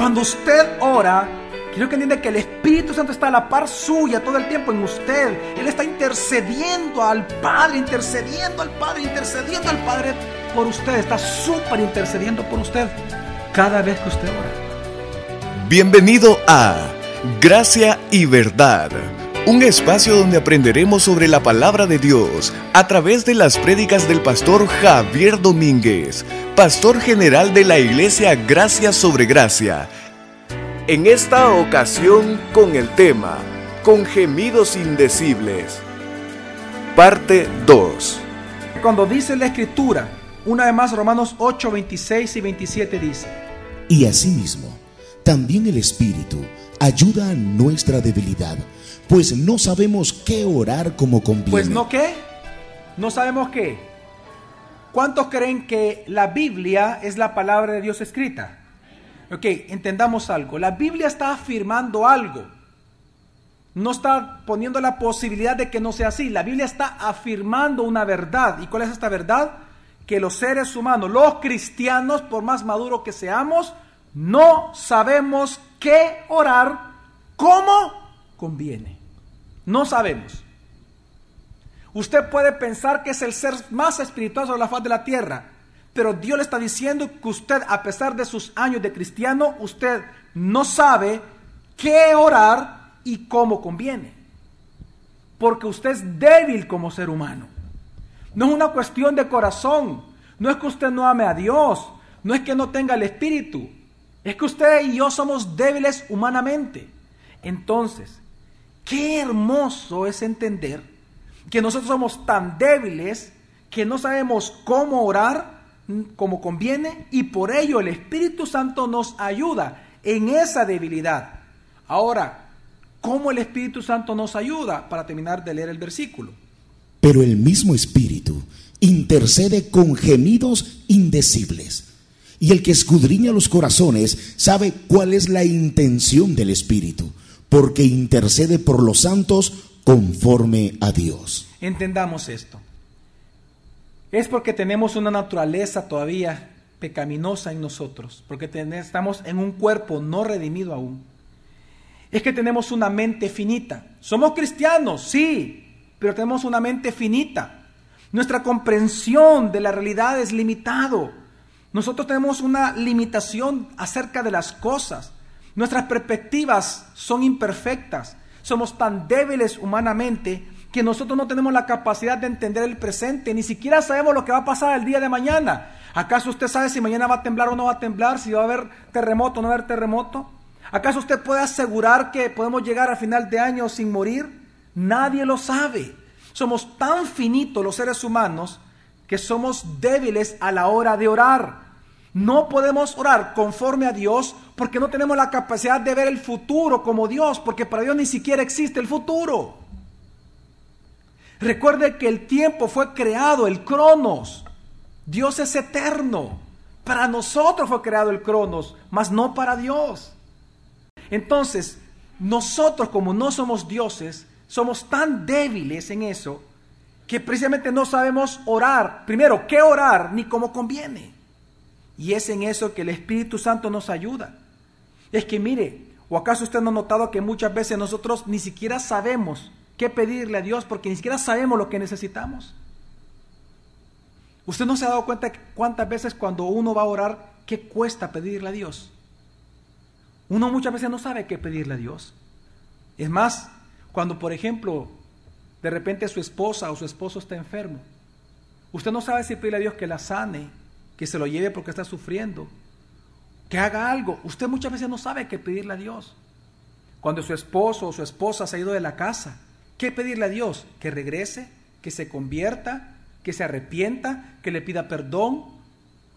Cuando usted ora, quiero que entienda que el Espíritu Santo está a la par suya todo el tiempo en usted. Él está intercediendo al Padre, intercediendo al Padre, intercediendo al Padre por usted. Está súper intercediendo por usted cada vez que usted ora. Bienvenido a Gracia y Verdad, un espacio donde aprenderemos sobre la palabra de Dios a través de las prédicas del pastor Javier Domínguez, pastor general de la iglesia Gracia sobre Gracia. En esta ocasión con el tema, con gemidos indecibles. Parte 2. Cuando dice la Escritura, una vez más Romanos 8, 26 y 27 dice, Y asimismo, también el Espíritu ayuda a nuestra debilidad, pues no sabemos qué orar como conviene. Pues no qué, no sabemos qué. ¿Cuántos creen que la Biblia es la palabra de Dios escrita? Ok, entendamos algo. La Biblia está afirmando algo. No está poniendo la posibilidad de que no sea así. La Biblia está afirmando una verdad. ¿Y cuál es esta verdad? Que los seres humanos, los cristianos, por más maduros que seamos, no sabemos qué orar como conviene. No sabemos. Usted puede pensar que es el ser más espiritual sobre la faz de la tierra, pero Dios le está diciendo que usted, a pesar de sus años de cristiano, usted no sabe qué orar y cómo conviene. Porque usted es débil como ser humano. No es una cuestión de corazón. No es que usted no ame a Dios. No es que no tenga el Espíritu. Es que usted y yo somos débiles humanamente. Entonces, qué hermoso es entender que nosotros somos tan débiles que no sabemos cómo orar como conviene y por ello el Espíritu Santo nos ayuda en esa debilidad. Ahora, ¿cómo el Espíritu Santo nos ayuda? Para terminar de leer el versículo. Pero el mismo Espíritu intercede con gemidos indecibles. Y el que escudriña los corazones sabe cuál es la intención del Espíritu, porque intercede por los santos conforme a Dios. Entendamos esto. Es porque tenemos una naturaleza todavía pecaminosa en nosotros, porque estamos en un cuerpo no redimido aún. Es que tenemos una mente finita. Somos cristianos, sí, pero tenemos una mente finita. Nuestra comprensión de la realidad es limitado. Nosotros tenemos una limitación acerca de las cosas. Nuestras perspectivas son imperfectas. Somos tan débiles humanamente que nosotros no tenemos la capacidad de entender el presente. Ni siquiera sabemos lo que va a pasar el día de mañana. ¿Acaso usted sabe si mañana va a temblar o no va a temblar? Si va a haber terremoto o no va a haber terremoto. ¿Acaso usted puede asegurar que podemos llegar a final de año sin morir? Nadie lo sabe. Somos tan finitos los seres humanos que somos débiles a la hora de orar. No podemos orar conforme a Dios porque no tenemos la capacidad de ver el futuro como Dios, porque para Dios ni siquiera existe el futuro. Recuerde que el tiempo fue creado, el cronos. Dios es eterno. Para nosotros fue creado el cronos, mas no para Dios. Entonces, nosotros como no somos dioses, somos tan débiles en eso que precisamente no sabemos orar. Primero, qué orar ni cómo conviene. Y es en eso que el Espíritu Santo nos ayuda. Es que mire, ¿o acaso usted no ha notado que muchas veces nosotros ni siquiera sabemos qué pedirle a Dios porque ni siquiera sabemos lo que necesitamos? ¿Usted no se ha dado cuenta cuántas veces cuando uno va a orar, qué cuesta pedirle a Dios? Uno muchas veces no sabe qué pedirle a Dios. Es más, cuando por ejemplo de repente su esposa o su esposo está enfermo, usted no sabe si pedirle a Dios que la sane, que se lo lleve porque está sufriendo, que haga algo. Usted muchas veces no sabe qué pedirle a Dios. Cuando su esposo o su esposa se ha ido de la casa, ¿qué pedirle a Dios? Que regrese, que se convierta, que se arrepienta, que le pida perdón,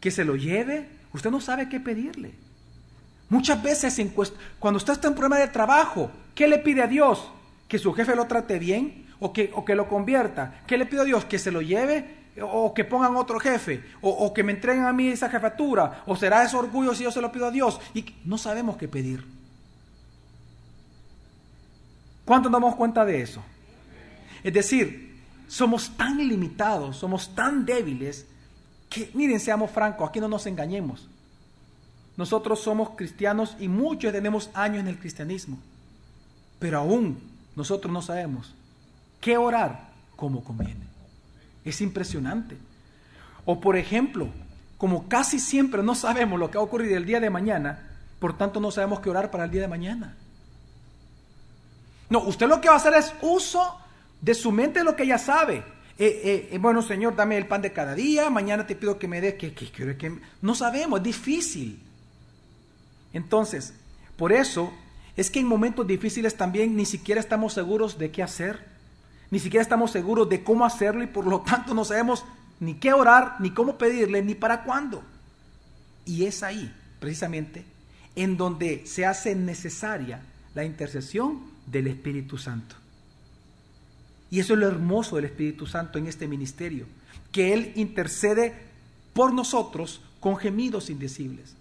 que se lo lleve. Usted no sabe qué pedirle. Muchas veces cuando usted está en problema de trabajo, ¿qué le pide a Dios? ¿Que su jefe lo trate bien o que, o que lo convierta? ¿Qué le pide a Dios? ¿Que se lo lleve? ¿O que pongan otro jefe? O, ¿O, que me entreguen a mí esa jefatura? ¿O será ese orgullo si yo se lo pido a Dios? Y no sabemos qué pedir. ¿Cuánto nos damos cuenta de eso? Es decir, somos tan limitados, somos tan débiles, que miren, seamos francos, aquí no nos engañemos. nosotros somos cristianos y muchos tenemos años en el cristianismo, pero aún nosotros no sabemos qué orar como conviene. Es impresionante. O por ejemplo, como casi siempre no sabemos lo que va a ocurrir el día de mañana, por tanto no sabemos qué orar para el día de mañana. No, usted lo que va a hacer es uso de su mente lo que ya sabe. Eh, eh, eh, bueno, Señor, dame el pan de cada día, mañana te pido que me des, que, que, que, no sabemos, es difícil. Entonces, por eso es que en momentos difíciles también ni siquiera estamos seguros de qué hacer, ni siquiera estamos seguros de cómo hacerlo y por lo tanto no sabemos ni qué orar, ni cómo pedirle, ni para cuándo. Y es ahí, precisamente, en donde se hace necesaria la intercesión del Espíritu Santo. Y eso es lo hermoso del Espíritu Santo en este ministerio, que Él intercede por nosotros con gemidos indecibles.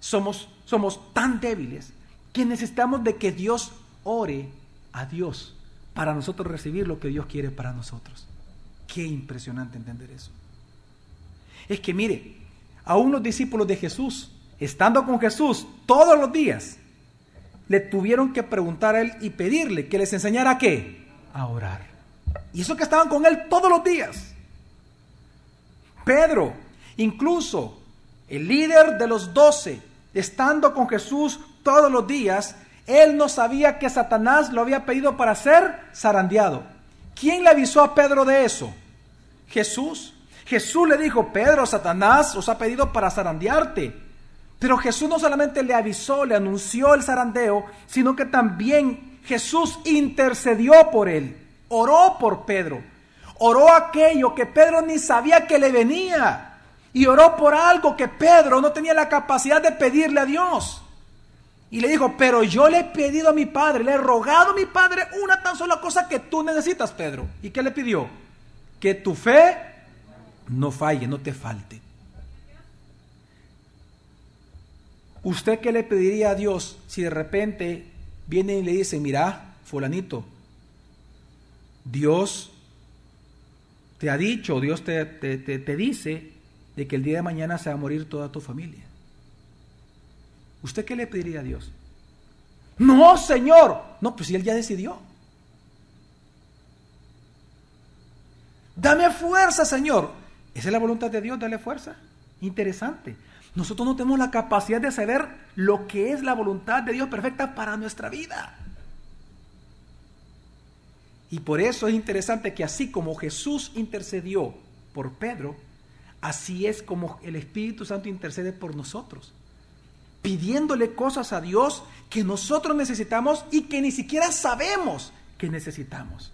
Somos, somos tan débiles que necesitamos de que Dios ore a Dios para nosotros recibir lo que Dios quiere para nosotros. Qué impresionante entender eso. Es que mire, a unos discípulos de Jesús, estando con Jesús todos los días, le tuvieron que preguntar a él y pedirle que les enseñara qué? A orar. Y eso que estaban con él todos los días. Pedro, incluso el líder de los doce, estando con Jesús todos los días, él no sabía que Satanás lo había pedido para ser zarandeado. ¿Quién le avisó a Pedro de eso? Jesús. Jesús le dijo, Pedro, Satanás os ha pedido para zarandearte. Pero Jesús no solamente le avisó, le anunció el zarandeo, sino que también Jesús intercedió por él oró por Pedro. Oró aquello que Pedro ni sabía que le venía. Y oró por algo que Pedro no tenía la capacidad de pedirle a Dios. Y le dijo, pero yo le he pedido a mi padre, le he rogado a mi padre una tan sola cosa que tú necesitas, Pedro. ¿Y qué le pidió? Que tu fe no falle, no te falte. ¿Usted qué le pediría a Dios si de repente viene y le dice, mira, fulanito, Dios te ha dicho, Dios te, te, dice de que el día de mañana se va a morir toda tu familia. ¿Usted qué le pediría a Dios? No, Señor. No, pues si Él ya decidió. Dame fuerza, Señor. ¿Esa es la voluntad de Dios? Dale fuerza. Interesante. Nosotros no tenemos la capacidad de saber lo que es la voluntad de Dios perfecta para nuestra vida. Y por eso es interesante que así como Jesús intercedió por Pedro, así es como el Espíritu Santo intercede por nosotros, pidiéndole cosas a Dios que nosotros necesitamos y que ni siquiera sabemos que necesitamos.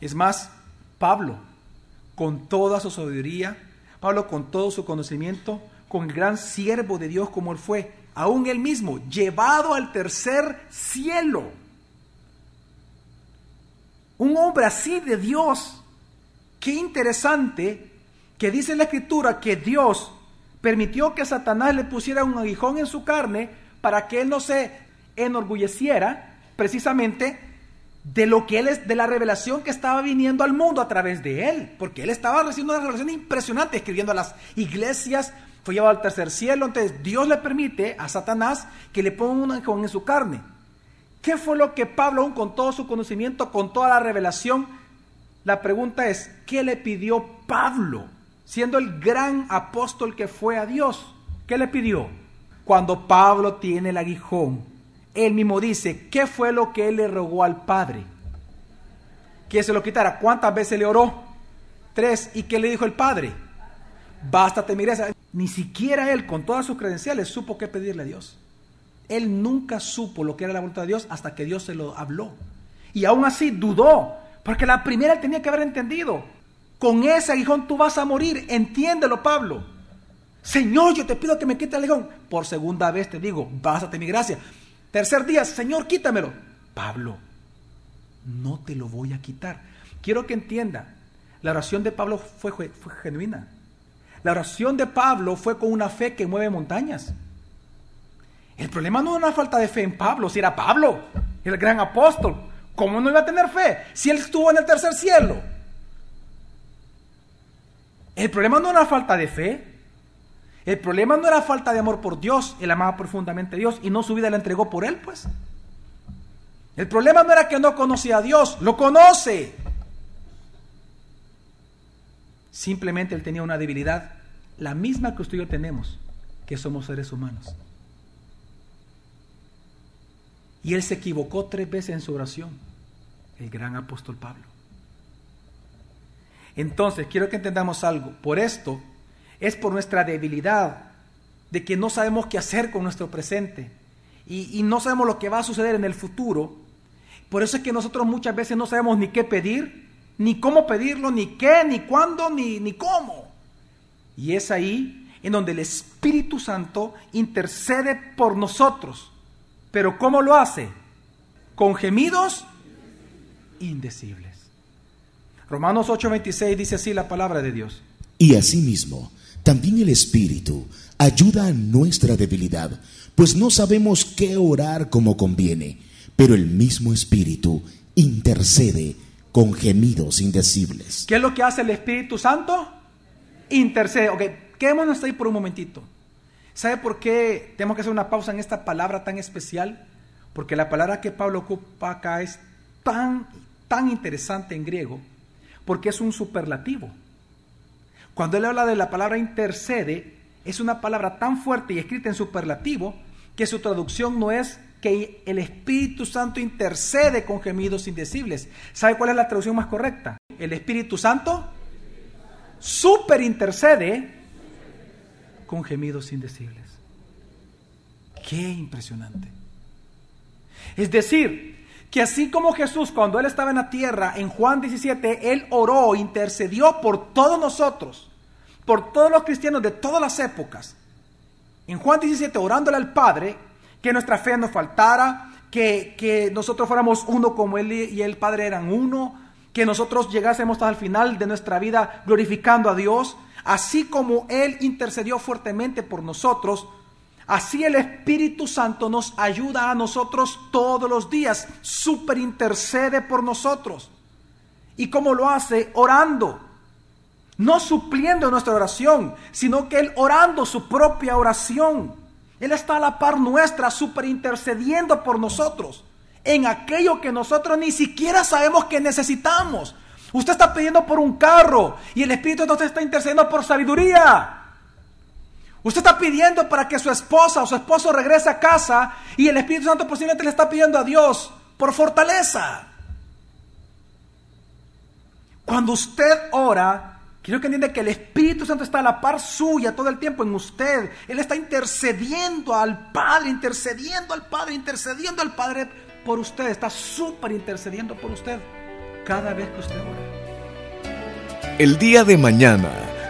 Es más, Pablo, con toda su sabiduría, Pablo con todo su conocimiento, con el gran siervo de Dios como él fue, aún él mismo, llevado al tercer cielo. Un hombre así de Dios. Qué interesante que dice la escritura que Dios permitió que Satanás le pusiera un aguijón en su carne para que él no se enorgulleciera precisamente de lo que él es, de la revelación que estaba viniendo al mundo a través de él, porque él estaba recibiendo una revelación impresionante, escribiendo a las iglesias fue llevado al tercer cielo. Entonces Dios le permite a Satanás que le ponga un aguijón en su carne. ¿Qué fue lo que Pablo, aún con todo su conocimiento, con toda la revelación? La pregunta es, ¿qué le pidió Pablo? Siendo el gran apóstol que fue a Dios. ¿Qué le pidió? Cuando Pablo tiene el aguijón, él mismo dice, ¿qué fue lo que él le rogó al Padre? Que se lo quitara. ¿Cuántas veces le oró? Tres. ¿Y qué le dijo el Padre? Bástate mi gracia. Ni siquiera él, con todas sus credenciales, supo qué pedirle a Dios. Él nunca supo lo que era la voluntad de Dios hasta que Dios se lo habló. Y aún así dudó, porque la primera tenía que haber entendido. Con ese aguijón tú vas a morir, entiéndelo Pablo. Señor, yo te pido que me quite el aguijón. Por segunda vez te digo, bástate mi gracia. Tercer día, Señor, quítamelo. Pablo, no te lo voy a quitar. Quiero que entienda, la oración de Pablo fue, fue genuina. La oración de Pablo fue con una fe que mueve montañas. El problema no es una falta de fe en Pablo, si era Pablo, el gran apóstol. ¿Cómo no iba a tener fe si él estuvo en el tercer cielo? El problema no una falta de fe, El problema no era falta de amor por Dios, él amaba profundamente a Dios y no su vida la entregó por él, pues. El problema no era que no conocía a Dios, lo conoce. Simplemente él tenía una debilidad, la misma que usted y yo tenemos, que somos seres humanos. Y él se equivocó tres veces en su oración, el gran apóstol Pablo. Entonces, quiero que entendamos algo. Por esto, es por nuestra debilidad, de que no sabemos qué hacer con nuestro presente y, no sabemos lo que va a suceder en el futuro. Por eso es que nosotros muchas veces no sabemos ni qué pedir, ni cómo pedirlo, ni qué, ni cuándo, ni, ni cómo. Y es ahí en donde el Espíritu Santo intercede por nosotros pero ¿cómo lo hace? Con gemidos indecibles. Romanos 8:26 dice así la palabra de Dios. Y asimismo, también el Espíritu ayuda a nuestra debilidad, pues no sabemos qué orar como conviene, pero el mismo Espíritu intercede con gemidos indecibles. ¿Qué es lo que hace el Espíritu Santo? Intercede. Ok, quedémonos ahí por un momentito. ¿Sabe por qué tenemos que hacer una pausa en esta palabra tan especial? Porque la palabra que Pablo ocupa acá es tan, tan interesante en griego, porque es un superlativo. Cuando él habla de la palabra intercede, es una palabra tan fuerte y escrita en superlativo que su traducción no es que el Espíritu Santo intercede con gemidos indecibles. ¿Sabe cuál es la traducción más correcta? El Espíritu Santo super intercede con gemidos indecibles. Qué impresionante. Es decir, que así como Jesús cuando él estaba en la tierra, en Juan 17, él oró, intercedió por todos nosotros, por todos los cristianos de todas las épocas. En Juan 17, orándole al Padre, que nuestra fe no faltara, que, que nosotros fuéramos uno como él y el Padre eran uno, que nosotros llegásemos el final de nuestra vida glorificando a Dios, así como Él intercedió fuertemente por nosotros, así el Espíritu Santo nos ayuda a nosotros todos los días, super intercede por nosotros. ¿Y cómo lo hace? Orando. No supliendo nuestra oración, sino que Él orando su propia oración. Él está a la par nuestra, super intercediendo por nosotros en aquello que nosotros ni siquiera sabemos que necesitamos. Usted está pidiendo por un carro y el Espíritu entonces está intercediendo por sabiduría. Usted está pidiendo para que su esposa o su esposo regrese a casa y el Espíritu Santo posiblemente le está pidiendo a Dios por fortaleza. Cuando usted ora, quiero que entienda que el Espíritu Santo está a la par suya todo el tiempo en usted. Él está intercediendo al Padre, intercediendo al Padre, intercediendo al Padre por usted, está súper intercediendo por usted cada vez que usted ora. El día de mañana